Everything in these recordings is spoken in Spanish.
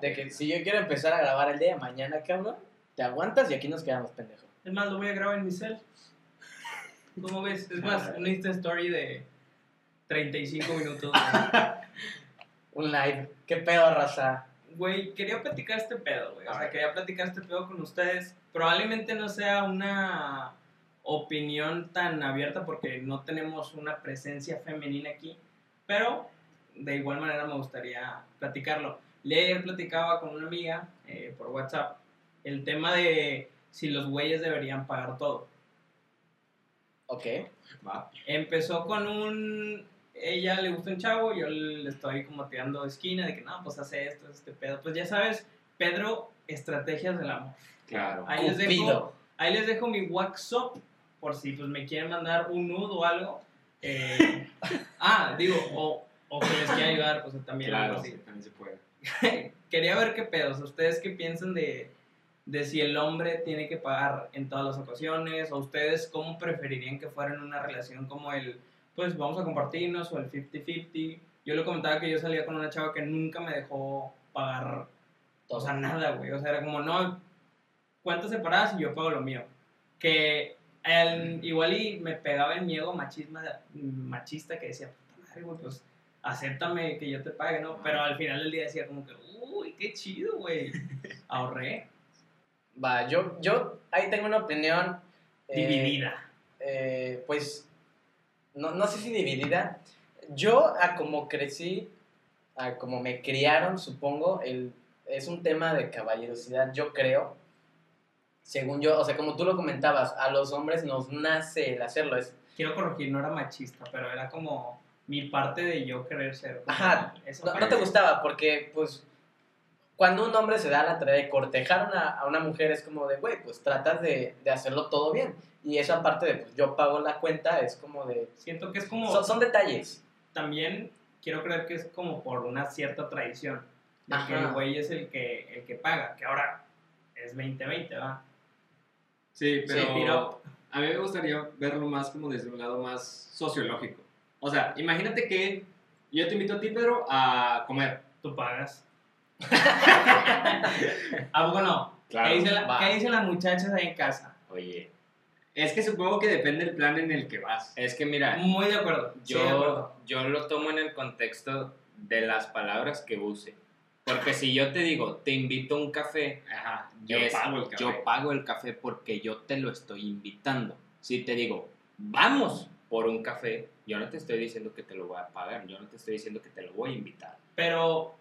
De que si yo quiero empezar a grabar el día de mañana, cabrón, te aguantas y aquí nos quedamos, pendejo. Es más, lo voy a grabar en mi cel. ¿Cómo ves? Es más, una Insta Story de 35 minutos. Un live. ¿Qué pedo, raza? Güey, quería platicar este pedo, güey. O sea, quería platicar este pedo con ustedes. Probablemente no sea una opinión tan abierta porque no tenemos una presencia femenina aquí. Pero de igual manera me gustaría platicarlo. Le ayer platicaba con una amiga eh, por WhatsApp el tema de si los güeyes deberían pagar todo. Ok. Va. Empezó con un. Ella le gusta un chavo, yo le estoy como tirando de esquina de que no, pues hace esto, este pedo. Pues ya sabes, Pedro, estrategias del amor. Claro. Ahí les, dejo, ahí les dejo mi WhatsApp por si pues me quieren mandar un nudo o algo. Eh, ah, digo, o, o que les quiera ayudar, pues también. algo Claro, así. sí, también se puede. Quería ver qué pedos. ¿Ustedes qué piensan de, de si el hombre tiene que pagar en todas las ocasiones? ¿O ustedes cómo preferirían que fuera en una relación como el, pues vamos a compartirnos o el 50-50? Yo le comentaba que yo salía con una chava que nunca me dejó pagar, o sea, nada, güey. O sea, era como, no, cuentas separadas y yo pago lo mío. Que el- igual y me pegaba el miedo machisma, machista que decía, puta madre, güey, pues acéptame que yo te pague, ¿no? Pero al final del día decía como que, uy, qué chido, güey. Ahorré. Va, yo, yo ahí tengo una opinión. eh, Dividida. eh, pues, no, no sé si dividida. Yo, a como crecí, a como me criaron, supongo, el, es un tema de caballerosidad, yo creo. Según yo, o sea, como tú lo comentabas, a los hombres nos nace el hacerlo. Es, Quiero corregir, no era machista, pero era como mi parte de yo querer ser. Ajá, esa no, no te gustaba porque, pues, cuando un hombre se da la tarea de cortejar a una, a una mujer es como de, güey, pues tratas de, de hacerlo todo bien. Y esa parte de, pues, yo pago la cuenta es como de... Siento que es como, Son, son detalles. también quiero creer que es como por una cierta tradición. De que el güey es el que, el que paga, que ahora es 2020, ¿va? Sí, Sí, pero pero- a mí me gustaría verlo más como desde un lado más sociológico. O sea, imagínate que yo te invito a ti, Pedro, a comer. Tú pagas. ¿A poco no? Claro, ¿Qué, dicen la- qué dicen las muchachas ahí en casa? Oye. Es que supongo que depende del plan en el que vas. Es que mira, Muy de acuerdo. sí, de acuerdo. yo, yo lo tomo en el contexto de las palabras que use. Porque si yo te digo, te invito a un café, Ajá, yo es, pago el café. yo pago el café porque yo te lo estoy invitando. Si te digo, vamos por un café, yo no te estoy diciendo que te lo voy a pagar, yo no te estoy diciendo que te lo voy a invitar. Pero,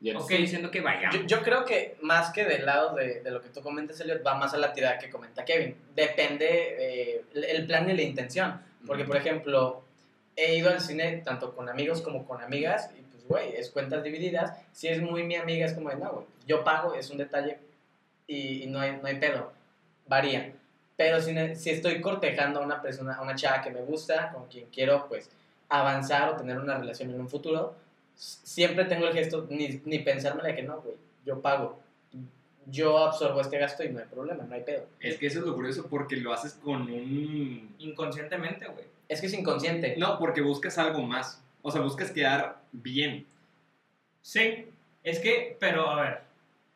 Yo te Ok. estoy diciendo que vayamos. Yo, yo creo que más que del lado de, de lo que tú comentas, Elliot, va más a la tirada que comenta Kevin. Depende eh, el- el plan y la intención. Porque, por ejemplo, he ido al cine tanto con amigos como con amigas y pues, güey, es cuentas divididas. Si es muy mi amiga, es como de, no, güey, yo pago, es un detalle y, y no, hay, no hay pedo. Varía. Pero si, si estoy cortejando a una persona, a una chava que me gusta, con quien quiero, pues, avanzar o tener una relación en un futuro, siempre tengo el gesto, ni, ni pensármela de que no, güey, yo pago. Yo absorbo este gasto y no hay problema, no hay pedo. Es que eso es lo curioso porque lo haces con un... inconscientemente, güey. Es que es inconsciente. No, porque buscas algo más. O sea, buscas quedar bien. Sí, es que, pero a ver,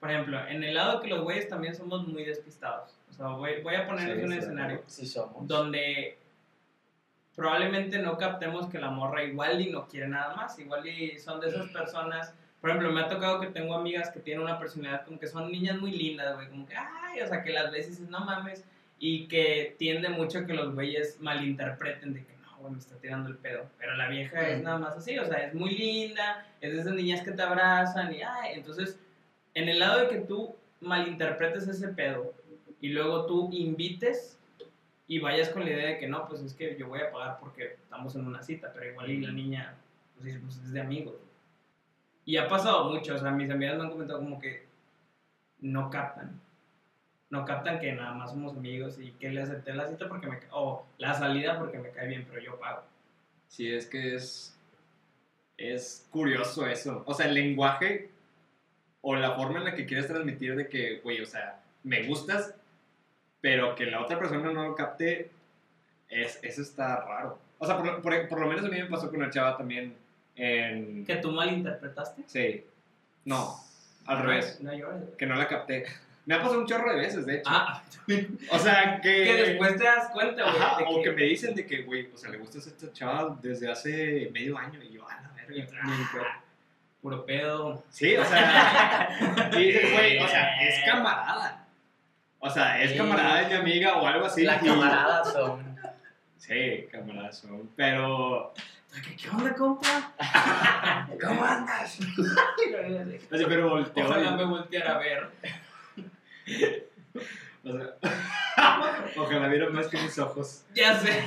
por ejemplo, en el lado que los güeyes también somos muy despistados. O sea, voy, voy a ponerles Sí, un sí, escenario Sí somos. donde probablemente no captemos que la morra igual y no quiere nada más, igual y son de esas personas. Por ejemplo, me ha tocado que tengo amigas que tienen una personalidad como que son niñas muy lindas, güey, como que, ay, o sea, que las veces no mames, y que tiende mucho a que los güeyes malinterpreten de que no, güey, me está tirando el pedo. Pero la vieja es Mm. nada más así, o sea, es muy linda, es de esas niñas que te abrazan y, ay, entonces, en el lado de que tú malinterpretes ese pedo y luego tú invites y vayas con la idea de que no, pues es que yo voy a pagar porque estamos en una cita, pero igual y la niña, pues pues es de amigos. Y ha pasado mucho, o sea, mis amigas me han comentado como que no captan. No captan que nada más somos amigos y que le acepté la cita porque me o la salida porque me cae bien, pero yo pago. Sí, es que es. Es curioso eso. O sea, el lenguaje o la forma en la que quieres transmitir de que, güey, o sea, me gustas, pero que la otra persona no lo capte, es, eso está raro. O sea, por, por, por lo menos a mí me pasó con una chava también en. ¿Que tú malinterpretaste? Sí. No. Al revés, No llores, güey. que no la capté. Me ha pasado un chorro de veces, de hecho. Ah, O sea, que... que después te das cuenta, güey. Ajá, o que me dicen de que, güey, o sea, le gusta a esta chava desde hace medio año. Y yo, a la verga. Ah, Puro pedo. Sí, o sea, y dices, güey, o sea, es camarada. O sea, es Sí. camarada de mi amiga o algo así. Las camaradas son. Sí, camaradas son. Pero, ¿Qué, onda, compa? ¿Cómo andas? así, pero volteo. Ojalá me volteara a ver. o sea, ojalá viera más que mis ojos. Ya sé.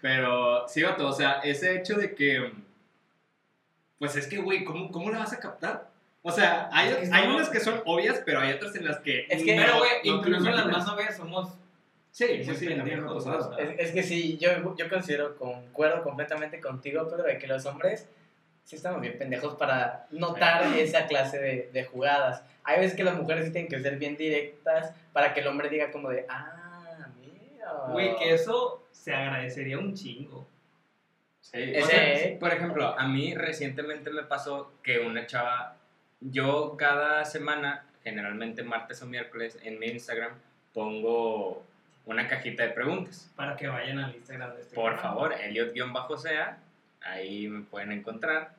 Pero, sí, vato, o sea, ese hecho de que. Pues es que, güey, ¿cómo, ¿cómo la vas a captar? O sea, hay, Es que hay unas que son obvias, pero hay otras en las que. Es que- Pero, güey, no incluso las más obvias somos. Sí, muy sí, sí, pendejos. Es, es que sí, yo, yo considero, concuerdo completamente contigo, Pedro, de que los hombres sí estamos bien pendejos para notar esa clase de, de jugadas. Hay veces que las mujeres sí tienen que ser bien directas para que el hombre diga como de, ah, mira. Güey, que eso se agradecería un chingo. Sí, Ese- O sea, por ejemplo, a mí recientemente me pasó que una chava, yo cada semana, generalmente martes o miércoles, en mi Instagram pongo una cajita de preguntas. Para que vayan al Instagram de este Por programa. favor, Elliot-sea, ahí me pueden encontrar.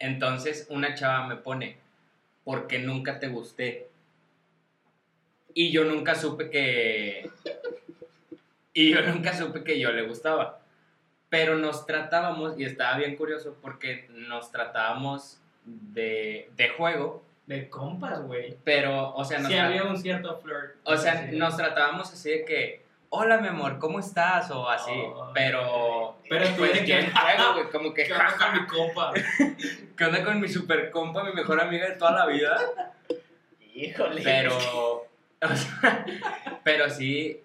Entonces, una chava me pone, ¿por qué nunca te gusté? Y yo nunca supe que... Y yo nunca supe que yo le gustaba. Pero nos tratábamos, y estaba bien curioso, porque nos tratábamos de, de juego, De compas, güey. pero, o sea, nos Sí había un cierto flirt. o sea, Sí. nos tratábamos así de que, hola mi amor, ¿cómo estás? O así, Oh, pero... Pero tú pues que- juego, güey, como que, ¿Qué onda con mi compa? ¿qué onda con mi super compa, mi mejor amiga de toda la vida? Híjole. Pero, o sea, pero sí,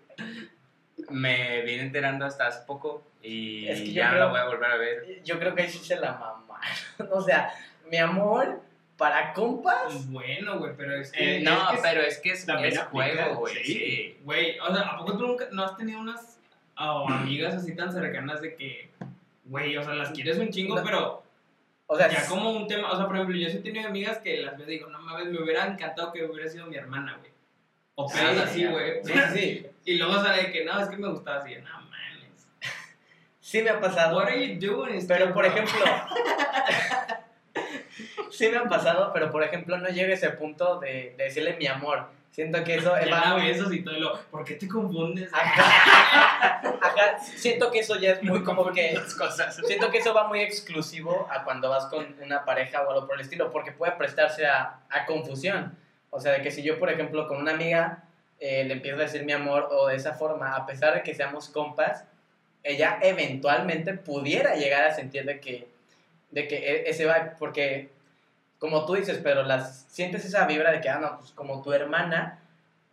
me vine enterando hasta hace poco y Es que yo ya no la voy a volver a ver. Yo creo que ahí sí se la mamaron. O sea, mi amor, para compas, Bueno, güey, pero es que. Eh, No, es que pero es que es, es juego, güey, sí. sí. Güey, o sea, ¿a poco tú nunca no has tenido unas oh, amigas así tan cercanas de que, güey, o sea, las quieres un chingo, No. pero o sea, ya como un tema, o sea, por ejemplo, yo sí he tenido amigas que las veo y digo, no mames, me hubiera encantado que hubiera sido mi hermana, güey. O Sí, pedas así, güey. sí, sí, Y luego sale que no, es que me gustaba así, no mames. sí me ha pasado. What are you doing? Pero por ejemplo, sí me ha pasado, pero por ejemplo no llega a ese punto de, de decirle mi amor. Siento que eso Ya va muy- besos y todo, lo, ¿por qué te confundes? Ajá. Ajá, siento que eso ya es muy como que cosas. siento que eso va muy exclusivo a cuando vas con una pareja o algo por el estilo, porque puede prestarse a, a confusión. O sea, de que si yo, por ejemplo, con una amiga eh, le empiezo a decir mi amor o de esa forma, a pesar de que seamos compas, ella eventualmente pudiera llegar a sentir de que, de que e- ese va, porque como tú dices, pero las sientes esa vibra de que, ah, no, pues como tu hermana,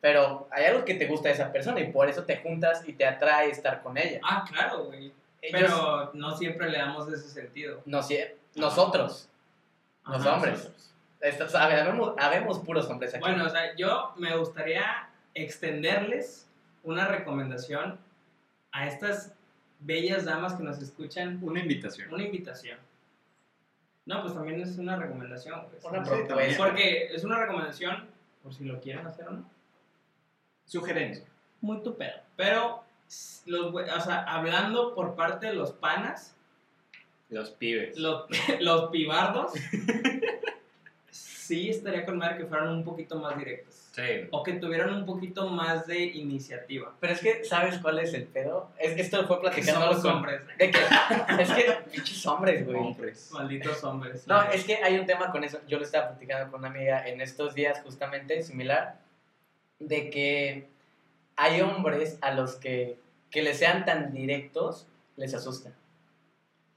pero hay algo que te gusta de esa persona y por eso te juntas y te atrae estar con ella. Ah, claro, güey. Ellos- Pero no siempre le damos ese sentido. no, sí, nosotros, los hombres. nosotros. Estos- habemos, habemos puros hombres aquí. Bueno, o sea, yo me gustaría extenderles una recomendación a estas bellas damas que nos escuchan, Una invitación. una invitación. No, pues también es una recomendación. pues. una sí, propuesta. Porque es una recomendación, por si lo quieren hacer o no. Sugerencia. Muy tu pedo. Pero, los, o sea, hablando por parte de los panas, Los pibes. los, los pibardos, sí estaría con madre que fueran un poquito más directos. Sí. O que tuvieran un poquito más de iniciativa. Pero es que, ¿sabes cuál es el pedo? Es que esto fue Que platicando con... hombres. De que, es que, pinches hombres, güey. Hombres. Malditos hombres. No, es que hay un tema con eso. Yo lo estaba platicando con una amiga en estos días, justamente similar, de que hay hombres a los que, que les sean tan directos, les asusta.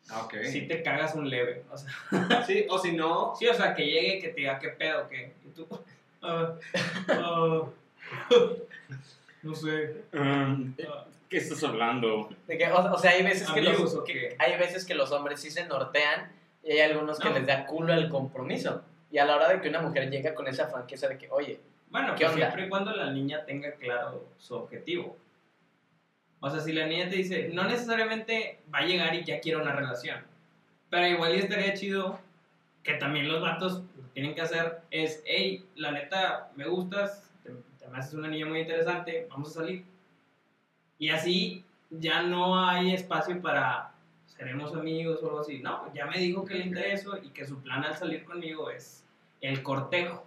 Ah, ok. Si te cagas un leve. O sea, Sí, o si no, sí, o sea, que llegue y que te diga qué pedo, qué. Y tú. ah, ah, no sé. Um, ¿Qué estás hablando? De que, o, o sea, hay veces que los, o qué. hay veces que los hombres sí se nortean y hay algunos que No. les da culo el compromiso. Y a la hora de que una mujer llega con esa franqueza de que, oye, Bueno, ¿Qué pues onda? siempre y cuando la niña tenga claro su objetivo. O sea, si la niña te dice, no necesariamente va a llegar y ya quiere una relación. Pero igual y estaría chido que también los vatos tienen que hacer es, hey, la neta, me gustas, te, te me haces una niña muy interesante, vamos a salir. Y así ya no hay espacio para seremos amigos o algo así. No, ya me dijo que le intereso y que su plan al salir conmigo es el cortejo.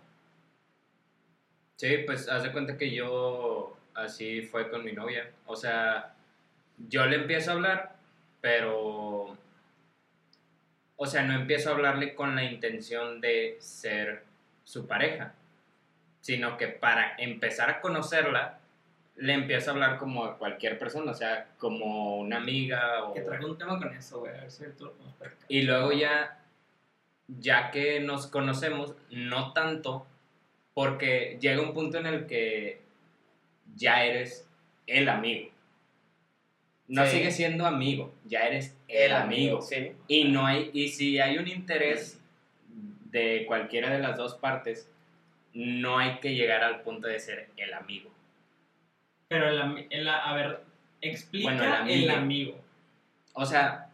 Sí, pues haz de cuenta que yo así fue con mi novia. O sea, yo le empiezo a hablar, pero... O sea, no empiezo a hablarle con la intención de ser su pareja, sino que para empezar a conocerla, le empiezo a hablar como a cualquier persona, o sea, como una amiga o... Que traigo un tema con eso, güey, a ver si tú. Y luego ya, ya que nos conocemos, no tanto, porque llega un punto en el que ya eres el amigo. No Sí. sigues siendo amigo, ya eres el, amigo. Sí. Y no hay, y si hay un interés de cualquiera de las dos partes, no hay que llegar al punto de ser el amigo. Pero el, el- a ver, explica Bueno, el el amigo. amigo. O sea,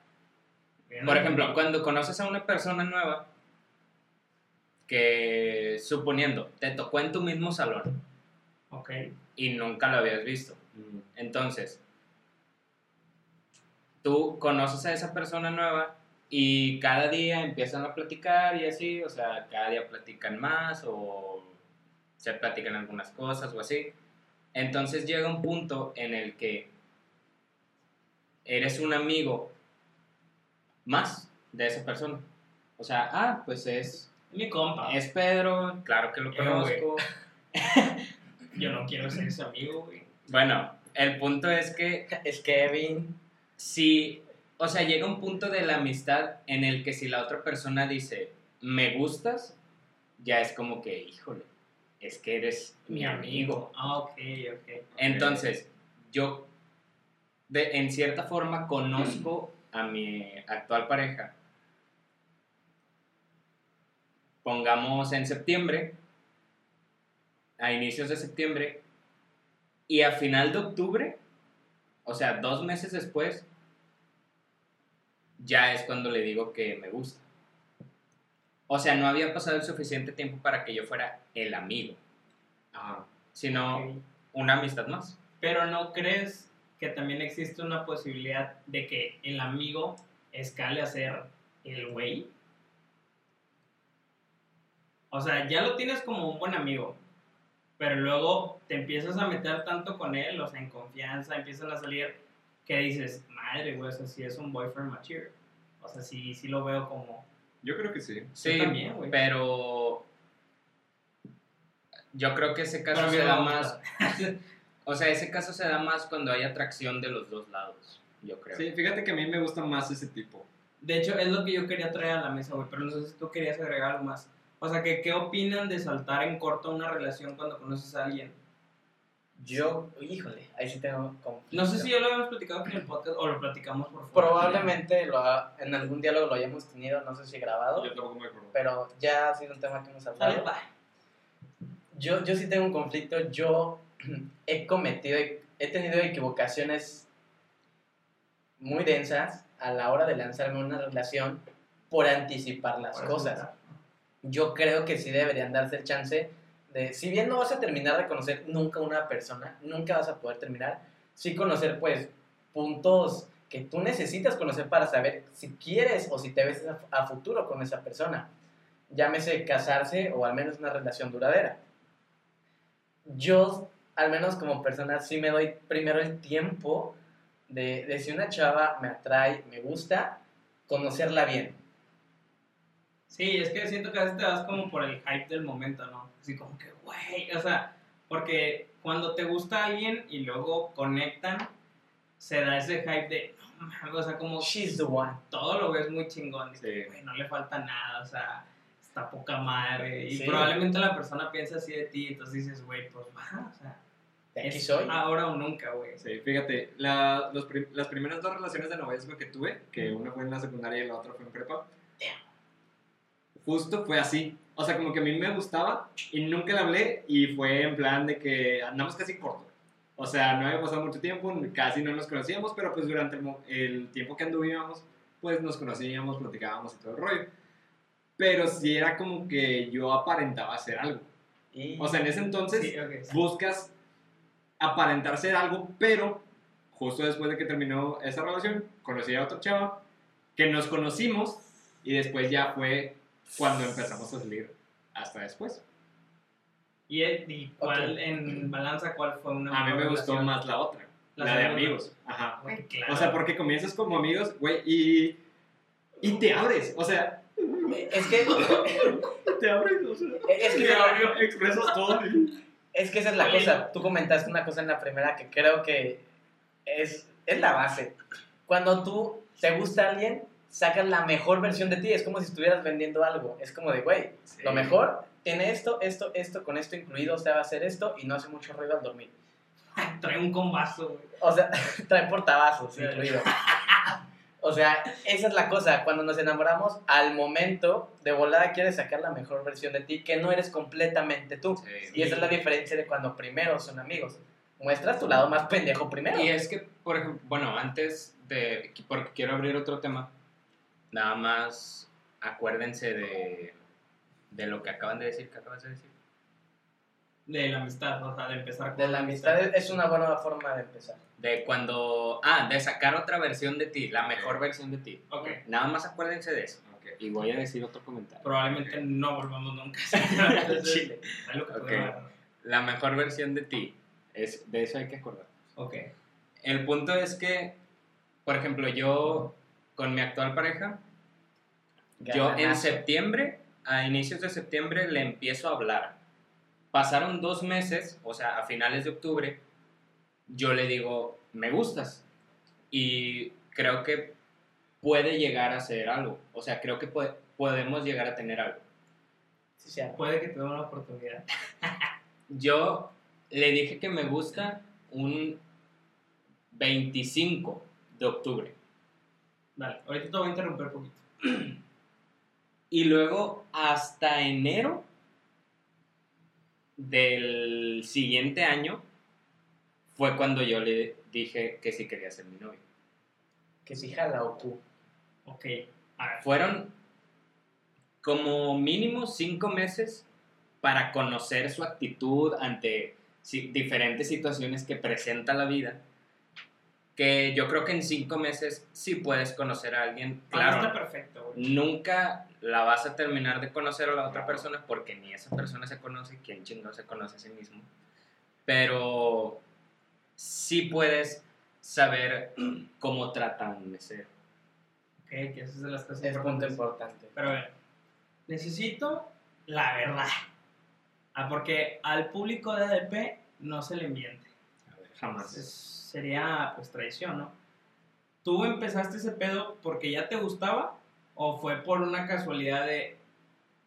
Por ejemplo, cuando conoces a una persona nueva, que suponiendo, te tocó en tu mismo salón Ok. y nunca lo habías visto. Mm. Entonces, tú conoces a esa persona nueva y cada día empiezan a platicar y así, o sea, cada día platican más o se platican algunas cosas o así. Entonces llega un punto en el que eres un amigo más de esa persona. O sea, ah, pues es, Mi compa. es Pedro, claro que lo Eh, conozco. Yo no quiero ser su amigo, güey. Bueno, el punto es que Es Kevin. si, o sea, llega un punto de la amistad en el que si la otra persona dice, me gustas, ya es como que, híjole, es que eres mi amigo. Ah, ok, ok. Entonces, yo, de, en cierta forma, conozco a mi actual pareja. Pongamos en septiembre, a inicios de septiembre, y a final de octubre, o sea, dos meses después, ya es cuando le digo que me gusta. O sea, no había pasado el suficiente tiempo para que yo fuera el amigo, Ajá. sino una amistad más. Pero ¿no crees que también existe una posibilidad de que el amigo escale a ser el güey? O sea, ya lo tienes como un buen amigo, pero luego te empiezas a meter tanto con él, o sea, en confianza, empiezan a salir, que dices, madre, güey, o sea, sí es un boyfriend mature. O sea, sí, sí lo veo como... Yo creo que sí. Sí, también, güey. pero yo creo que ese caso se da me más, o sea, ese caso se da más cuando hay atracción de los dos lados, yo creo. Sí, fíjate que a mí me gusta más ese tipo. De hecho, es lo que yo quería traer a la mesa, güey, pero no sé si tú querías agregar algo más. O sea, que, ¿qué opinan de saltar en corto una relación cuando conoces a alguien? Yo, híjole, ahí sí tengo conflicto. No sé si ya lo habíamos platicado en el podcast o lo platicamos por fuera. Probablemente lo ha- en algún diálogo lo hayamos tenido, no sé si grabado, Yo tampoco me acuerdo. pero ya ha sido un tema que hemos hablado. Yo, yo sí tengo un conflicto, yo he cometido, he tenido equivocaciones muy densas a la hora de lanzarme a una relación por anticipar las Por cosas. Yo creo que sí deberían darse el chance de, si bien no vas a terminar de conocer nunca una persona, nunca vas a poder terminar, sí conocer pues puntos que tú necesitas conocer para saber si quieres o si te ves a, a futuro con esa persona. Llámese casarse o al menos una relación duradera. Yo, al menos como persona, sí me doy primero el tiempo de, de si una chava me atrae, me gusta, conocerla bien. Sí, es que siento que a veces te vas como por el hype del momento, ¿no? Así como que, güey, o sea, porque cuando te gusta alguien y luego conectan, se da ese hype de, no mames, o sea, como She's the one. todo lo ves muy chingón. que, Sí. güey, no le falta nada, o sea, está poca madre. Y Sí. probablemente la persona piensa así de ti, entonces dices, güey, pues va, o sea, De aquí es soy. ahora o nunca, güey. Sí, fíjate, la- los prim- las primeras dos relaciones de noviazgo que tuve, que una fue en la secundaria y la otra fue en prepa, justo fue así. O sea, como que a mí me gustaba y nunca le hablé y fue en plan de que andamos casi corto. O sea, no había pasado mucho tiempo, casi no nos conocíamos, pero pues durante el, el tiempo que anduvíamos, pues nos conocíamos, platicábamos y todo el rollo. pero sí era como que yo aparentaba hacer algo. Y- O sea, en ese entonces Sí, ok, sí. buscas aparentar ser algo, pero justo después de que terminó esa relación, conocí a otra chava que nos conocimos y después ya fue cuando empezamos a salir hasta después. ¿Y, y cuál, Ok. en balanza, cuál fue una A mí me mejor gustó relación? más la otra, La la, de amigos. Ajá. Claro. O sea, porque comienzas como amigos, güey, y, y te abres. O sea, Es que, te abres, o sea, es que, te abres, expresas todo. es que esa es la Oye. cosa. Tú comentaste una cosa en la primera que creo que es, es la base. Cuando tú te gusta alguien, sacas la mejor versión de ti. Es como si estuvieras vendiendo algo. Es como de, güey, lo mejor tiene esto, esto, esto, con esto incluido, o sea, va a hacer esto y no hace mucho ruido al dormir. Trae un combazo, güey. O sea, trae portavasos Sí. incluido. O sea, esa es la cosa. Cuando nos enamoramos, al momento de volada quieres sacar la mejor versión de ti, que no eres completamente tú. Sí. Y esa es la diferencia de cuando primero son amigos. Muestras tu lado más pendejo primero. Y es que, por ejemplo, bueno, antes de, porque quiero abrir otro tema, nada más acuérdense de, de lo que acaban de decir, que acabas de decir. De la amistad, o sea, de empezar con De la amistad es- es una buena forma de empezar. De cuando, ah, de sacar otra versión de ti, la mejor versión de ti. Ok. Nada más acuérdense de eso. Y voy a decir otro comentario. Probablemente no volvamos nunca a Chile. lo que Ok. puedo dar. La mejor versión de ti, es, de eso hay que acordar. Ok. El punto es que, por ejemplo, yo con mi actual pareja, yo en septiembre, a inicios de septiembre, le empiezo a hablar. Pasaron dos meses, o sea, a finales de octubre, yo le digo, me gustas. Y creo que puede llegar a ser algo. O sea, creo que puede- podemos llegar a tener algo. Sí, sí, Puede que te dé una oportunidad. Yo le dije que me gusta un 25 de octubre. Vale, ahorita te voy a interrumpir un poquito. Y luego hasta enero del siguiente año fue cuando yo le dije que sí quería ser mi novio. Que si jala o tú. Ok. A ver. Fueron como mínimo cinco meses para conocer su actitud ante diferentes situaciones que presenta la vida. Que yo creo que en cinco meses sí puedes conocer a alguien. Claro, está perfecto, güey. nunca la vas a terminar de conocer a la otra persona porque ni esa persona se conoce, quién chingón se conoce a sí mismo. Pero sí puedes saber cómo trata un mesero. Ok, que esa es de las cosas Es punto importantes. importante. Pero a ver, necesito la verdad. Ah, porque al público de ADP no se le miente. Jamás. Es- sería pues traición, ¿no? ¿Tú empezaste ese pedo porque ya te gustaba o fue por una casualidad de...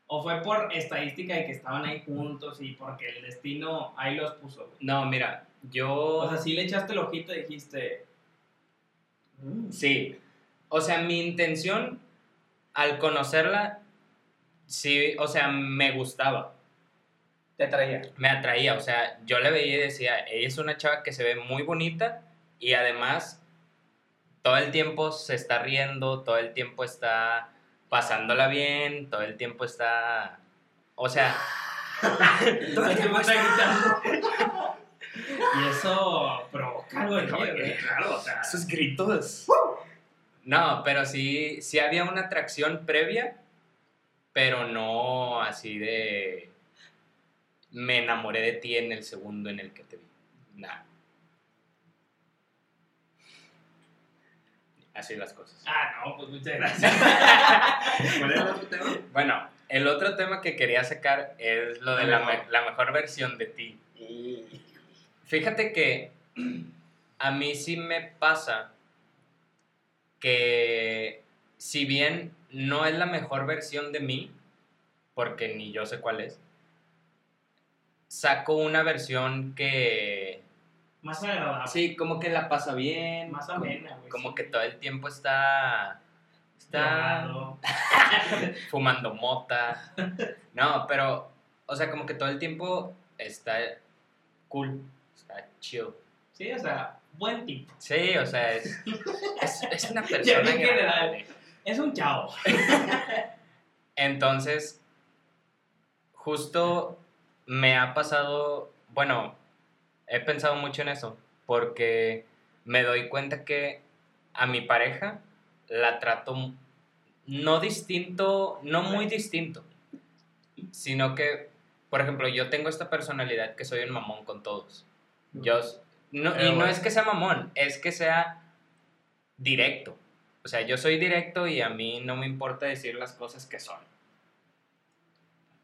o fue por estadística de que estaban ahí juntos y porque el destino ahí los puso? güey? No, mira, yo... O sea, sí le echaste el ojito y dijiste... "Mm, Sí. O sea, mi intención al conocerla, sí, o sea, me gustaba, Te traía. me atraía. O sea, yo le veía y decía, ella es una chava que se ve muy bonita y además todo el tiempo se está riendo, todo el tiempo está pasándola bien, todo el tiempo está... O sea, Todo el tiempo está gritando. y eso provoca algo en mí, güey. Claro, o sea. Esos gritos. No, pero sí, sí había una atracción previa, pero no así de me enamoré de ti en el segundo en el que te vi. Nah. Así las cosas. Ah, no, pues muchas gracias. ¿Cuál era el otro tema? Bueno, el otro tema que quería sacar es lo de la, me- la mejor versión de ti. Fíjate que a mí sí me pasa que si bien no es la mejor versión de mí, porque ni yo sé cuál es, saco una versión que Más agradable. sí, como que la pasa bien, Más amena, güey. como sí. que todo el tiempo está está fumando mota. No, pero o sea, como que todo el tiempo está cool, está chill. Sí, o sea, buen tipo. Sí, o sea, es, es, es una persona que. Es un chavo. Entonces, justo me ha pasado, bueno, he pensado mucho en eso, porque me doy cuenta que a mi pareja la trato no distinto, no muy distinto, sino que, por ejemplo, yo tengo esta personalidad que soy un mamón con todos. Yo, no, Pero y no es que sea mamón, es que sea directo. O sea, yo soy directo y a mí no me importa decir las cosas que son.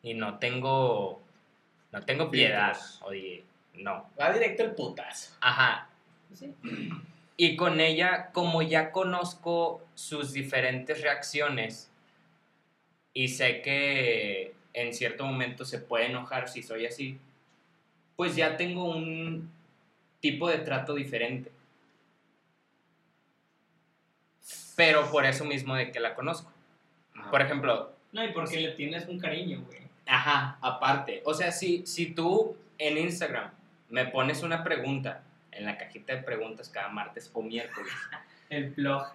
Y no tengo, no tengo piedad, Filtros. oye, no. Va directo el putazo. Ajá. Y con ella, como ya conozco sus diferentes reacciones y sé que en cierto momento se puede enojar si soy así, pues ya tengo un tipo de trato diferente. Pero por eso mismo de que la conozco. Por ejemplo, No, y porque le tienes un cariño, güey. Ajá, aparte. O sea, si, si tú en Instagram me pones una pregunta en la cajita de preguntas cada martes o miércoles, El blog.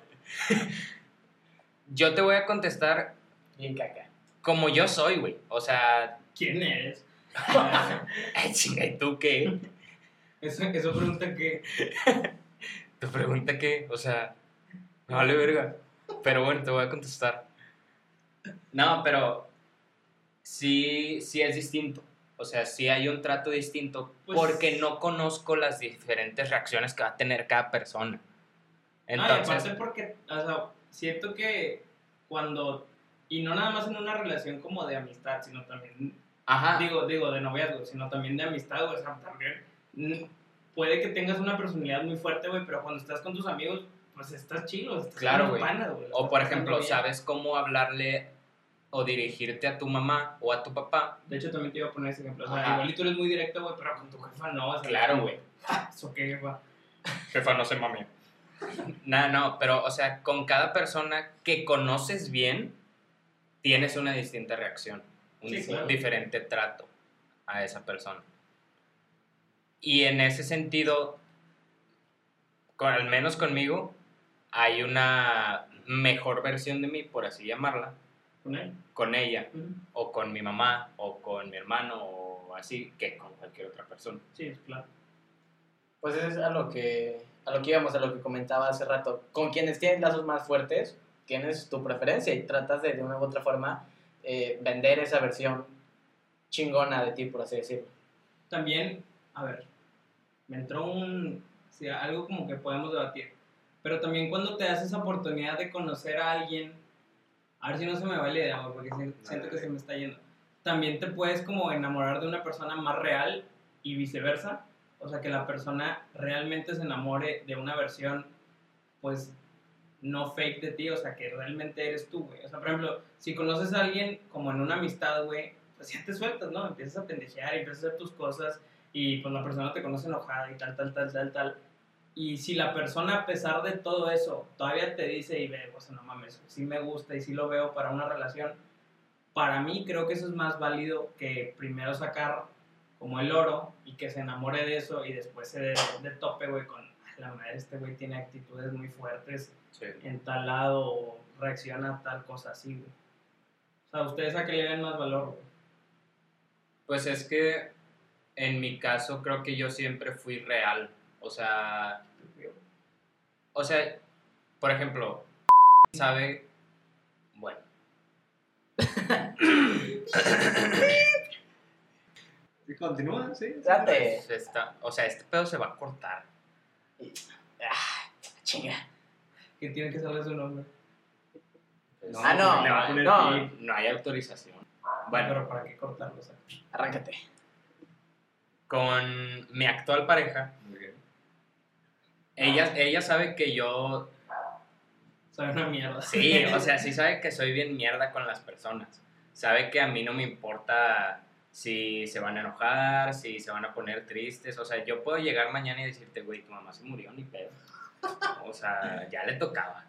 yo te voy a contestar Bien caca. como yo soy, güey. O sea, ¿Quién eres? ay, chinga, ¿y tú qué? Eso, eso pregunta que. Tu pregunta qué? O sea, me vale verga. Pero bueno, te voy a contestar. No, pero sí, sí es distinto. O sea, sí hay un trato distinto Pues- porque no conozco las diferentes reacciones que va a tener cada persona. No, y Entonces, aparte porque, o sea, siento que cuando. Y no nada más en una relación como de amistad, sino también ajá, digo, digo, de noviazgo, sino también de amistad, güey, o sea, también puede que tengas una personalidad muy fuerte, güey, pero cuando estás con tus amigos, pues estás chido, estás Claro, güey. o por ejemplo, sabes cómo hablarle o dirigirte a tu mamá o a tu papá. De hecho, también te iba a poner ese ejemplo, o sea, Ajá. igual y tú eres muy directo, güey, pero con tu jefa no, o sea, Claro, güey. Eso qué, jefa. Jefa, no sé mami. No, no, pero, o sea, con cada persona que conoces bien, tienes una distinta reacción, un Sí, claro. diferente trato a esa persona. Y en ese sentido, con, al menos conmigo, hay una mejor versión de mí, por así llamarla, con él. con ella, o con mi mamá, o con mi hermano, o así, que con cualquier otra persona. Sí, claro. Pues es a lo que a lo que íbamos, a lo que comentaba hace rato. Con quienes tienes lazos más fuertes, tienes tu preferencia y tratas de, de una u otra forma, eh, vender esa versión chingona de ti, por así decirlo. También, a ver, me entró un, sí, algo como que podemos debatir, pero también cuando te das esa oportunidad de conocer a alguien, a ver si no se me va la idea, porque si- siento que se me está yendo, también te puedes como enamorar de una persona más real y viceversa, o sea, que la persona realmente se enamore de una versión, pues, no fake de ti, o sea, que realmente eres tú, güey. O sea, por ejemplo, si conoces a alguien como en una amistad, güey, pues ya te sueltas, ¿no? Empiezas a pendejear y empiezas a hacer tus cosas y pues la persona te conoce enojada y tal, tal, tal, tal, tal. Y si la persona, a pesar de todo eso, todavía te dice y ve, o sea, no mames, sí me gusta y sí lo veo para una relación, para mí creo que eso es más válido que primero sacar como el oro y que se enamore de eso y después se dé de tope, güey, con "A la madre, este güey tiene actitudes muy fuertes en tal lado o reacciona a tal cosa así, güey. O sea, ¿ustedes a qué le dan más valor, güey? Pues es que en mi caso creo que yo siempre fui real. O sea, o sea, por ejemplo, sabe, bueno, ¿Y continúa? Sí. Date. pues está, o sea, este pedo se va a cortar. Ah, chinga. Que tiene que saber su nombre. Pues, Ah, no, le va a poner no. no hay autorización. Bueno, pero ¿para qué cortarlo? O sea, Arráncate. con mi actual pareja, ella, ella sabe que yo sabe una mierda. Sí, o sea, sí sabe que soy bien mierda con las personas. Sabe que a mí no me importa si se van a enojar, si se van a poner tristes. O sea, yo puedo llegar mañana y decirte, güey, tu mamá se murió, ni pedo. O sea, ya le tocaba.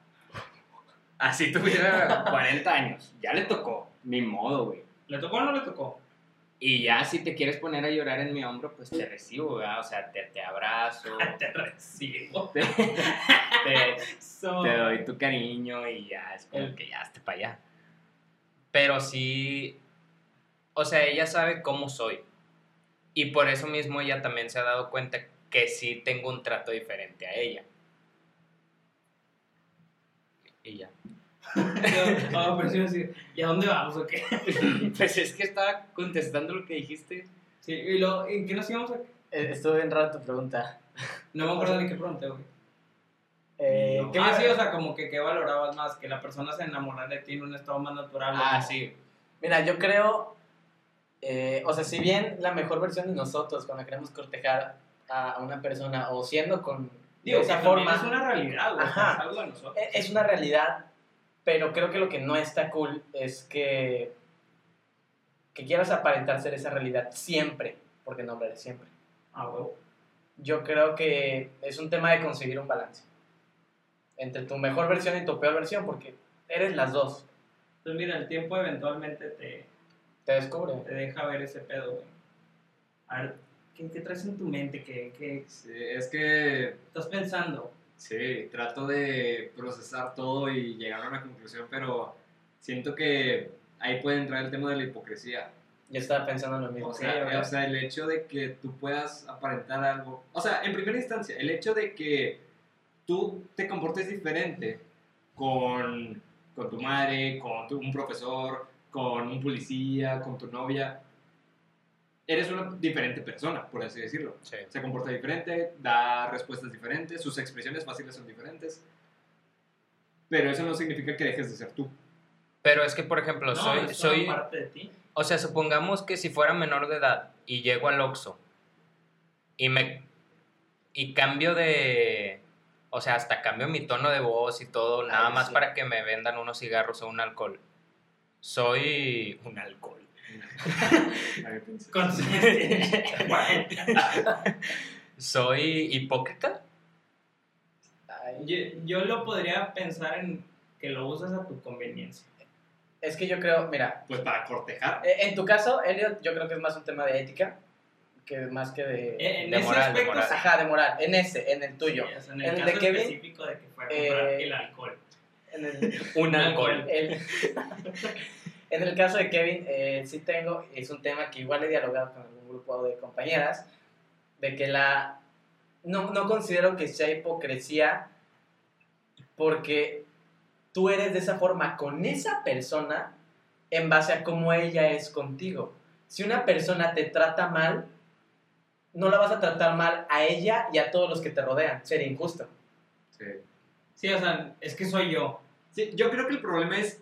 Así tuviera 40 años, ya le tocó. Ni modo, güey. ¿Le tocó o no le tocó? Y ya si te quieres poner a llorar en mi hombro, pues te recibo, ¿verdad? O sea, te, te abrazo, Te recibo. te, te- So- te doy tu cariño y ya es como que ya esté para allá. pero sí, o sea, ella sabe cómo soy. Y por eso mismo ella también se ha dado cuenta que sí tengo un trato diferente a ella. Y ya. Ah, pero sí iba a decir, ¿y a dónde vamos o qué? Pues es que estaba contestando lo que dijiste. Sí, y luego, ¿en qué nos íbamos a...? Eh, Estuvo bien rara tu pregunta. No me acuerdo ni qué pregunté, güey. Eh, No. ¿qué Ah, sí, o sea, como que qué valorabas más, que la persona se enamorara de ti en un estado más natural. Ah, ¿no? sí. Mira, yo creo, eh, o sea, si bien la mejor versión de nosotros cuando queremos cortejar a, una persona o siendo con Digo, de esa forma, es una realidad, güey, Ajá. es algo de nosotros. e- es una realidad, pero creo que lo que no está cool es que, que quieras aparentar ser esa realidad siempre, porque no hablaré siempre. Ah, huevo. Yo creo que es un tema de conseguir un balance entre tu mejor versión y tu peor versión, porque eres las dos, Entonces, mira, el tiempo eventualmente te, te descubre. te deja ver ese pedo, güey. A ver, ¿qué, qué traes en tu mente? ¿Qué, qué Sí, es que estás pensando? Sí, trato de procesar todo y llegar a una conclusión, pero siento que ahí puede entrar el tema de la hipocresía. Yo estaba pensando en lo mismo. O sea, o sea, el hecho de que tú puedas aparentar algo. O sea, en primera instancia, el hecho de que tú te comportes diferente con, con tu madre, con tu- un profesor, con un policía, con tu novia. Eres una diferente persona, por así decirlo sí. se comporta diferente, da respuestas diferentes, sus expresiones fáciles son diferentes. Pero eso no significa que dejes de ser tú. Pero es que, por ejemplo, No, soy, soy, parte de ti. o sea, supongamos que si fuera menor de edad y llego al Oxxo y me, y cambio de, o sea, hasta cambio mi tono de voz y todo, nada Ay, más sí. para que me vendan unos cigarros o un alcohol. Soy un alcohol. ¿Cuántos años tienes? Cuarenta. Soy hipócrita. Yo, yo lo podría pensar en que lo usas a tu conveniencia. es que yo creo, mira, Pues para cortejar. eh, en tu caso, Elliot, yo creo que es más un tema de ética que más que de, En, en de ese moral, de aspecto, moral. Ajá, de moral. En ese, en el tuyo. Sí, o sea, en En el el caso de Kevin, específico de que fue a comprar eh, el alcohol. En el, Un alcohol. el- en el caso de Kevin, eh, sí tengo, es un tema que igual he dialogado con algún grupo de compañeras, de que la... No, no considero que sea hipocresía porque tú eres de esa forma con esa persona en base a cómo ella es contigo. Si una persona te trata mal, no la vas a tratar mal a ella y a todos los que te rodean. Sería injusto. Sí. Sí, o sea, es que soy yo. Sí, yo creo que el problema es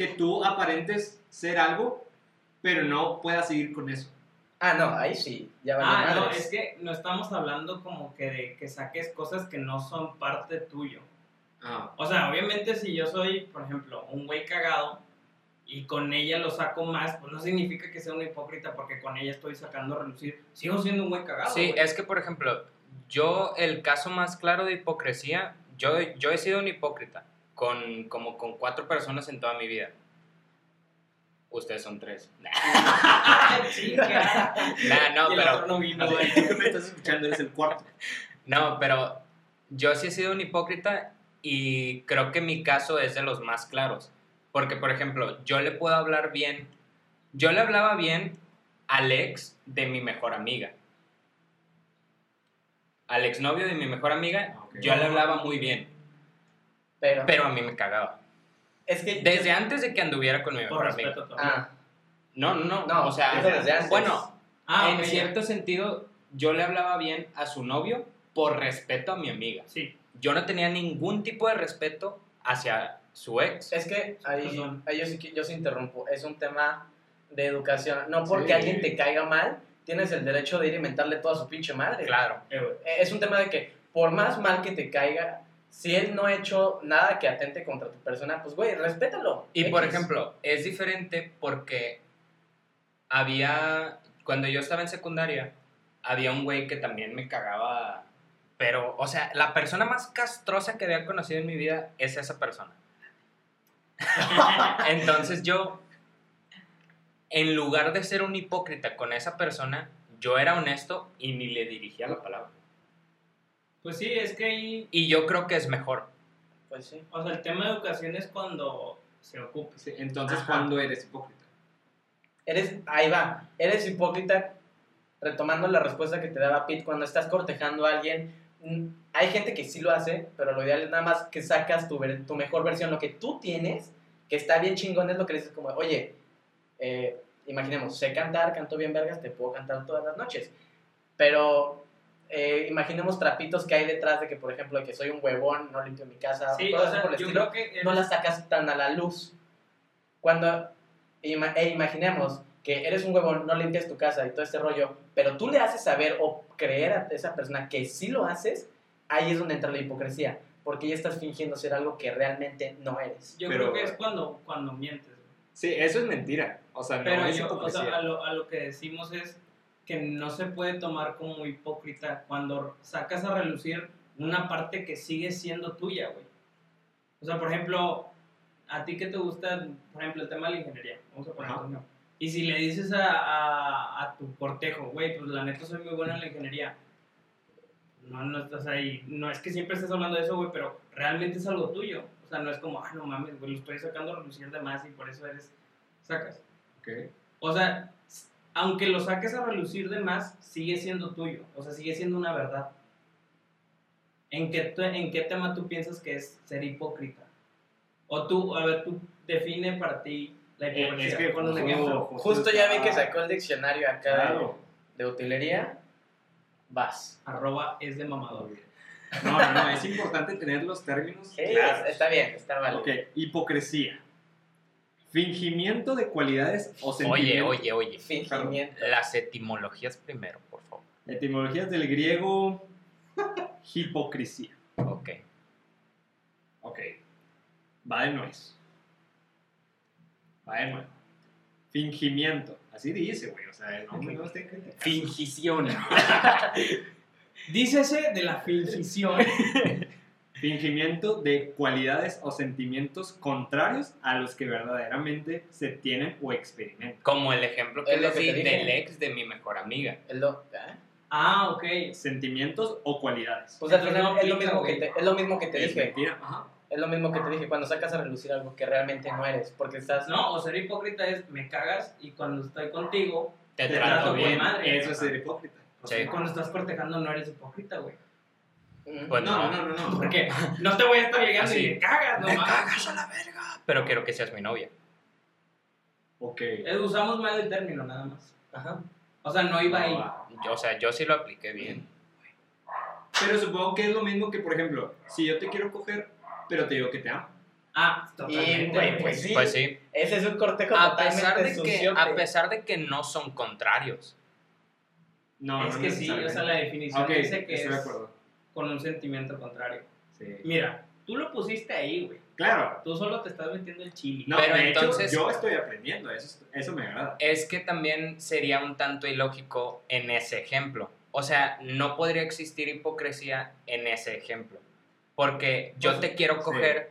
que tú aparentes ser algo, pero no puedas seguir con eso. Ah, no, ahí sí, ya vale Ah, no, es que no estamos hablando como que de que saques cosas que no son parte tuyo. Ah, O sea, obviamente si yo soy, por ejemplo, un güey cagado y con ella lo saco más, pues no significa que sea una hipócrita porque con ella estoy sacando a relucir. Sigo siendo un güey cagado. Sí, güey. es que, por ejemplo, yo, el caso más claro de hipocresía, yo, yo he sido un hipócrita, con, como con cuatro personas en toda mi vida. Ustedes son tres. Nah, no, Y el pero... otro no vino, me estás escuchando eres el cuarto. No, pero yo sí he sido un hipócrita y creo que mi caso es de los más claros. Porque, por ejemplo, yo le puedo hablar bien, yo le hablaba bien al ex de mi mejor amiga. Al exnovio de mi mejor amiga, Ah, yo le hablaba muy bien, Pero, pero a mí me cagaba. es que... Desde antes de que anduviera con mi Por mejor a amigo. Ah, No, no, no, No, o sea, desde antes. bueno, Ah, en cierto sentido, yo le hablaba bien a su novio por respeto a mi amiga. Sí. yo no tenía ningún tipo de respeto hacia su ex. es que ahí, Perdón. ahí yo, sí, que- yo sí interrumpo. Es un tema de educación. No porque Sí. alguien te caiga mal, tienes el derecho de ir y mentarle toda su pinche madre. Claro. Eh, Es un tema de que, por más mal que te caiga, si él no ha hecho nada que atente contra tu persona, pues, güey, respétalo. Y por ejemplo, es diferente porque había, cuando yo estaba en secundaria, había un güey que también me cagaba, pero, o sea, la persona más castrosa que había conocido en mi vida es esa persona. Entonces yo, en lugar de ser un hipócrita con esa persona, yo era honesto y ni le dirigía la palabra. Pues sí, es que ahí, Y yo creo que es mejor. Pues sí. o sea, el tema de educación es cuando se ocupe. Sí, entonces, Ajá. ¿cuándo eres hipócrita? Eres, ahí va, eres hipócrita, retomando la respuesta que te daba Pete, cuando estás cortejando a alguien, mm, hay gente que sí lo hace, pero lo ideal es nada más que sacas tu, ver- tu mejor versión, lo que tú tienes, que está bien chingón, es lo que le dices como, oye, eh, imaginemos, sé cantar, canto bien vergas, te puedo cantar todas las noches, pero eh, imaginemos trapitos que hay detrás de que, por ejemplo, que soy un huevón, no limpio mi casa, Sí, cosas o sea, por el yo estilo, creo que no eres- las sacas tan a la luz. Cuando, e imaginemos que eres un huevón, no limpias tu casa y todo este rollo, pero tú le haces saber o creer a esa persona que sí lo haces, ahí es donde entra la hipocresía, porque ya estás fingiendo ser algo que realmente no eres. yo pero- creo que es cuando, cuando mientes. Sí, eso es mentira. O sea, no Pero es yo, o hipocresía. sea, a lo, a lo que decimos es que no se puede tomar como hipócrita cuando sacas a relucir una parte que sigue siendo tuya, güey. O sea, por ejemplo, a ti que te gusta, por ejemplo, el tema de la ingeniería, vamos a poner ejemplo. Y si le dices a, a, a tu cortejo, güey, pues la neta soy muy bueno en la ingeniería. No, no estás ahí. No es que siempre estés hablando de eso, güey, pero realmente es algo tuyo. O sea, no es como, ah, no mames, güey, lo estoy sacando a relucir de más y por eso eres. Sacas. Ok. O sea, aunque lo saques a relucir de más, sigue siendo tuyo. O sea, sigue siendo una verdad. ¿En qué, ¿En qué tema tú piensas que es ser hipócrita? O tú, a ver, tú define para ti la hipocresía. es que justo- ejemplo. Justo ya vi que sacó el diccionario acá de- Claro. de, utilería, vas. Arroba es de mamador. No, no, no, es importante tener los términos Sí, claros. está bien, está mal. Ok, hipocresía. Fingimiento de cualidades o sentimientos. Oye, oye, oye. Fingimiento. Las etimologías primero, por favor. Etimologías del griego hipocresía. Ok. Ok. Va de nuez. Va de nuevo. Fingimiento. Así dice, güey. O sea, el nombre no está criticando. Fingición. Dícese de la fingición. Fingimiento de cualidades o sentimientos contrarios a los que verdaderamente se tienen o experimentan. Como el ejemplo que que di te dije. del ex de mi mejor amiga. El do- ¿ah? ah, ok. Sentimientos o cualidades. Al Entonces final no es lo mismo que te, es lo mismo que te Es dije. mentira. Ajá. Es lo mismo que te dije cuando sacas a relucir algo que realmente no eres, porque estás No, o ser hipócrita es me cagas y cuando estoy contigo, Te, Te trato trato bien. madre. Eso es ser hipócrita. O Sí. sea, cuando estás cortejando no eres hipócrita, güey. Pues No, no, no, no, no. Porque no te voy a estar llegando Así. y me cagas, no Me cagas a la verga. Pero quiero que seas mi novia. Ok. Eh, Usamos mal el término nada más. Ajá. O sea, no iba ahí. Ah, Yo, o sea, yo sí lo apliqué bien. Pero supongo que es lo mismo que, por ejemplo, si yo te quiero coger, pero te digo que te amo. Ah, Y, totalmente. güey, pues sí. Pues sí. Ese es un cortejo A pesar, de que, a pesar de que no son contrarios. No, es no que sí, o sea, la definición Ok, dice que estoy de es acuerdo. Con un sentimiento contrario. Sí. Mira, tú lo pusiste ahí, güey. Claro. Tú solo te estás metiendo el chili. No, Pero de entonces- hecho, yo estoy aprendiendo. Eso, eso me agrada. Es que también sería un tanto ilógico en ese ejemplo. O sea, no podría existir hipocresía en ese ejemplo. Porque yo Pues, te quiero coger,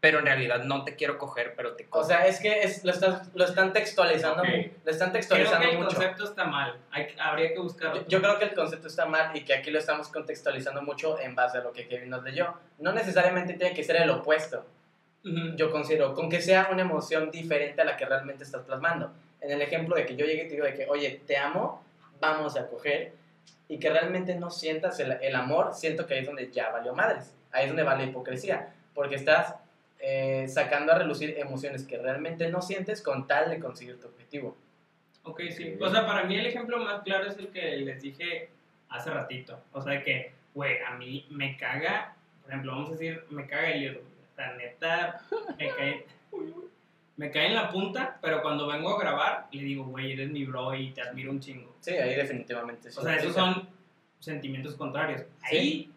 pero en realidad no te quiero coger, pero te cojo. O sea, es que es, lo, estás- lo están textualizando, Ok. mu- lo están Creo textualizando que el mucho. concepto está mal. Hay, habría que buscarlo. Yo, yo creo que el concepto está mal y que aquí lo estamos contextualizando mucho en base a lo que Kevin nos leyó. No necesariamente tiene que ser el opuesto. Ujú. Yo considero, con que sea una emoción diferente a la que realmente estás plasmando. En el ejemplo de que yo llegue y te digo de que, oye, te amo, vamos a coger, y que realmente no sientas el, el amor, siento que ahí es donde ya valió madres. Ahí es donde va la hipocresía, porque estás eh, sacando a relucir emociones que realmente no sientes con tal de conseguir tu objetivo. Ok, sí. O sea, para mí el ejemplo más claro es el que les dije hace ratito. O sea, que, güey, a mí me caga, por ejemplo, vamos a decir, me caga el hierro. La neta, me cae, me cae en la punta, pero cuando vengo a grabar, le digo, güey, eres mi bro y te admiro un chingo. Sí, ahí definitivamente. sí. O sea, esos son sentimientos contrarios. Ahí,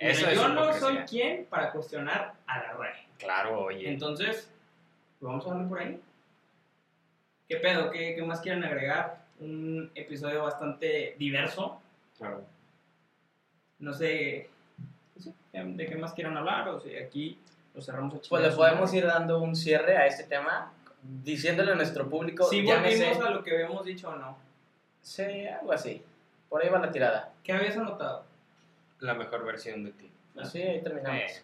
mira, Eso es yo no hipocresía. soy quien para cuestionar a la red. Claro, oye. Entonces, pues vamos a darle por ahí. ¿Qué pedo? ¿Qué, qué más quieren agregar? Un episodio bastante diverso. Claro. No sé no sé, de qué más quieran hablar o si aquí lo cerramos a Pues le podemos ir dando un cierre a este tema, diciéndole a nuestro público, Si llámese... volvimos a lo que habíamos dicho o no. Sí, algo así. Por ahí va la tirada. ¿Qué habías anotado? La mejor versión de ti. Ah. Sí, ahí terminamos. Eh.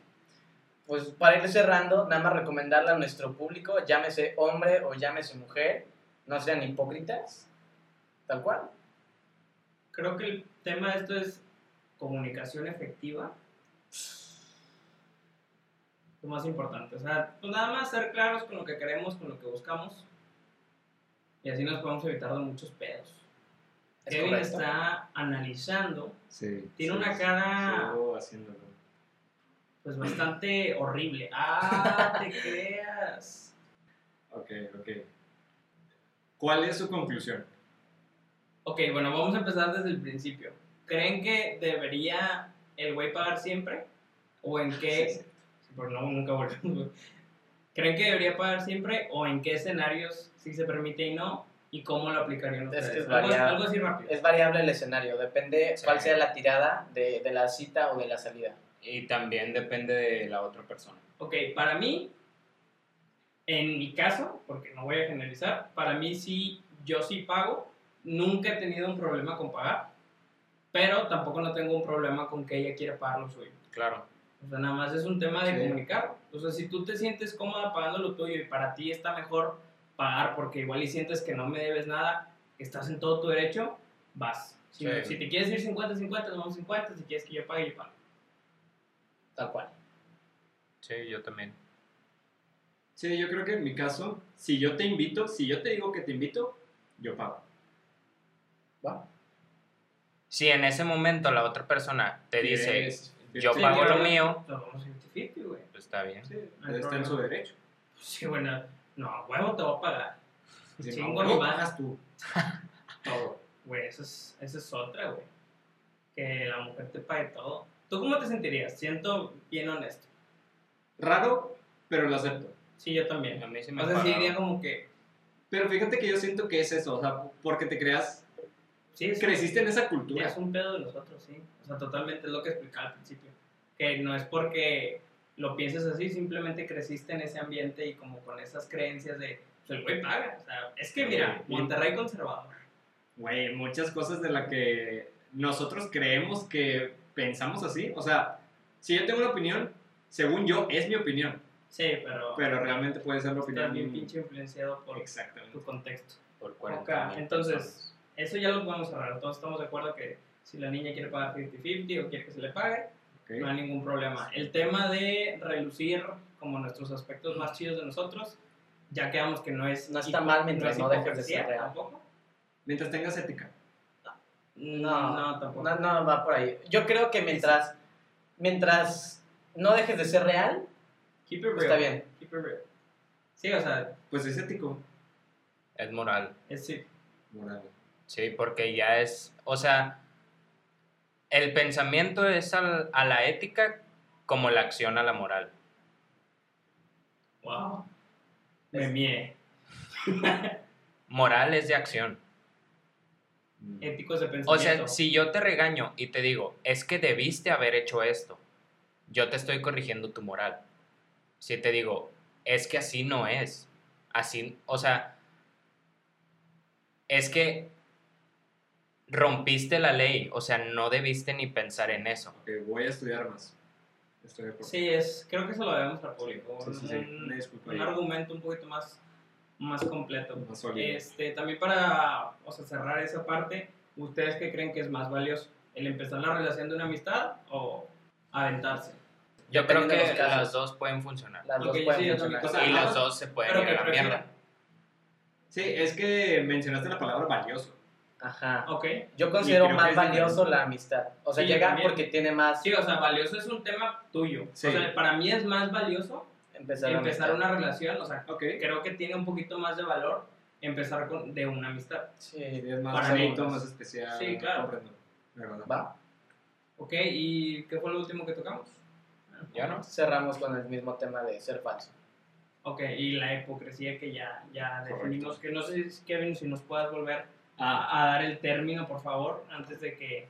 Pues para ir cerrando, nada más recomendarle a nuestro público, llámese hombre o llámese mujer, no sean hipócritas, tal cual. Creo que el tema de esto es comunicación efectiva. Lo más importante. O sea, pues nada más ser claros con lo que queremos, con lo que buscamos. Y así nos podemos evitar de muchos pedos. Es Kevin correcto. está analizando, Sí. Tiene sí, una cara- sigo haciéndolo. Pues bastante horrible. ¡Ah, te creas! Ok, ok. ¿Cuál es su conclusión? Ok, bueno, vamos a empezar desde el principio. ¿Creen que debería el güey pagar siempre? ¿O en qué? Sí, sí. No, nunca volvemos. ¿Creen que debería pagar siempre? ¿O en qué escenarios sí se permite y no? ¿Y cómo lo aplicarían Es ustedes? que es algo, variable. algo así rápido. Es variable el escenario, depende Sí. cuál sea la tirada de, de la cita o de la salida. Y también depende de la otra persona. Ok, para mí, en mi caso, porque no voy a generalizar, para mí sí, yo sí pago. Nunca he tenido un problema con pagar, pero tampoco no tengo un problema con que ella quiera pagar lo suyo. Claro. O sea, nada más es un tema de Sí. comunicar. O sea, si tú te sientes cómoda pagando lo tuyo y para ti está mejor pagar porque igual y sientes que no me debes nada, estás en todo tu derecho, vas. Si, Sí. si te quieres ir 50-50, nos vamos 50. Si quieres que yo pague, yo pago. Tal cual. Sí, yo también. Sí, yo creo que en mi caso, si yo te invito, si yo te digo que te invito, yo pago. ¿Va? Si en ese momento la otra persona te dice, yo Sí, pago lo mío, Nos vamos 50-50, güey. pues está bien. Sí, No está en su derecho. Sí, bueno, no, huevo te voy a pagar. Si Chingo no, madre. pagas tú. Todo. Güey, eso es, eso es otra, güey. Que la mujer te pague todo. ¿Tú cómo te sentirías? Siento bien honesto. Raro, pero lo acepto. Sí, yo también. A mí sí me O sea, sí diría como que. Pero fíjate que yo siento que es eso, o sea, porque te creas, Sí, es, creciste en esa cultura. es un pedo de nosotros, sí. O sea, totalmente es lo que explicaba al principio. Que no es porque lo pienses así, simplemente creciste en ese ambiente y como con esas creencias de. Pues el güey paga. O sea, es que mira. Monterrey conservador. Güey, muchas cosas de las que nosotros creemos que pensamos así. O sea, si yo tengo una opinión, según yo, es mi opinión. Sí, pero. Pero realmente puede ser la opinión. estás bien pinche influenciado por tu contexto. Por 40 Ok, entonces, eso ya lo podemos cerrar. Todos estamos de acuerdo que si la niña quiere pagar 50-50 o quiere que se le pague, Ok. no hay ningún problema. El tema de relucir como nuestros aspectos más chidos de nosotros, ya quedamos que no es No está mal mientras es no dejes de ser real. Tampoco. Mientras tengas ética. No, no, tampoco. No, no va por ahí. Yo creo que mientras, mientras no dejes de ser real, Keep it real. está bien. Keep it real. Sí, o sea, Pues es ético. Es moral. es sí. Moral. Sí, porque ya es, o sea, el pensamiento es al- a la ética como la acción a la moral. Wow. Me Es-. Moral es de acción. Éticos de O sea, si yo te regaño y te digo, es que debiste haber hecho esto, yo te estoy corrigiendo tu moral. Si te digo, es que así no es, así, o sea, es que rompiste la ley, o sea, no debiste ni pensar en eso. Ok, voy a estudiar más. Estoy de. Sí, es, creo que eso lo debemos al público. Sí, sí, sí. Un- argumento un poquito más, más completo. Más. Este, también para o sea, cerrar esa parte, ¿ustedes qué creen que es más valioso? ¿El empezar la relación de una amistad o aventarse? Yo creo que las dos pueden funcionar. Las dos sí, pueden yo funcionar. también. O sea, y las dos se pueden pero ir a la prefieran. mierda. Sí, es que mencionaste la palabra valioso. Ajá. Ok. Yo considero más valioso la amistad. O sea, Sí, llega porque tiene más Sí, o sea, valioso es un tema tuyo. Sí. O sea, para mí es más valioso empezar, empezar una relación, o sea, Ok. creo que tiene un poquito más de valor empezar con, de una amistad. Sí, Es más para mí, más especial. Sí, claro. Va. Ok, ¿y qué fue lo último que tocamos? ¿Ya no? Cerramos con el mismo tema de ser falso. Ok, y la hipocresía que ya, ya definimos, que no sé, si, Kevin, si nos puedas volver a, a dar el término, por favor, antes de que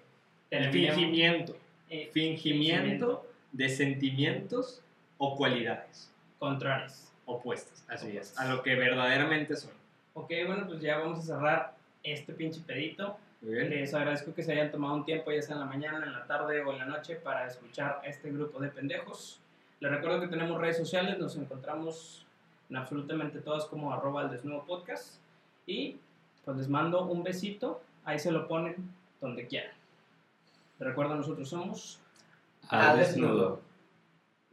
El terminemos. fingimiento. Eh, Fingimiento de sentimientos o cualidades Contrarios. Opuestos. Así es. A lo que verdaderamente son. Ok, bueno, pues ya vamos a cerrar este pinche pedito. Muy bien. Les agradezco que se hayan tomado un tiempo, ya sea en la mañana, en la tarde o en la noche, para escuchar este grupo de pendejos. Les recuerdo que tenemos redes sociales, nos encontramos en absolutamente todas como arroba al desnudo podcast. Y pues les mando un besito, ahí se lo ponen donde quieran. Les recuerdo, nosotros somos al desnudo.